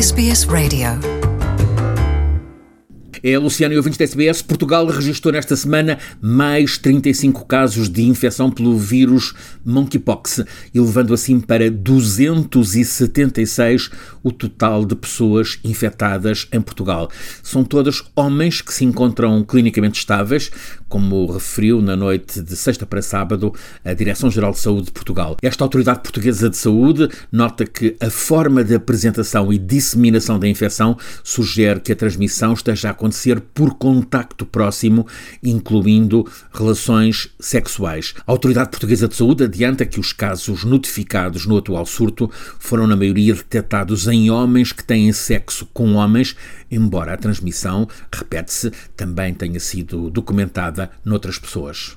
SBS Radio. É Luciano e ouvintes da SBS. Portugal registrou nesta semana mais 35 casos de infecção pelo vírus monkeypox, elevando assim para 276 o total de pessoas infectadas em Portugal. São todas homens que se encontram clinicamente estáveis, como referiu na noite de sexta para sábado a Direção-Geral de Saúde de Portugal. Esta autoridade portuguesa de saúde nota que a forma de apresentação e disseminação da infecção sugere que a transmissão esteja a acontecer por contacto próximo, incluindo relações sexuais. A autoridade portuguesa de saúde adianta que os casos notificados no atual surto foram na maioria detectados em homens que têm sexo com homens, embora a transmissão, repete-se, também tenha sido documentada noutras pessoas.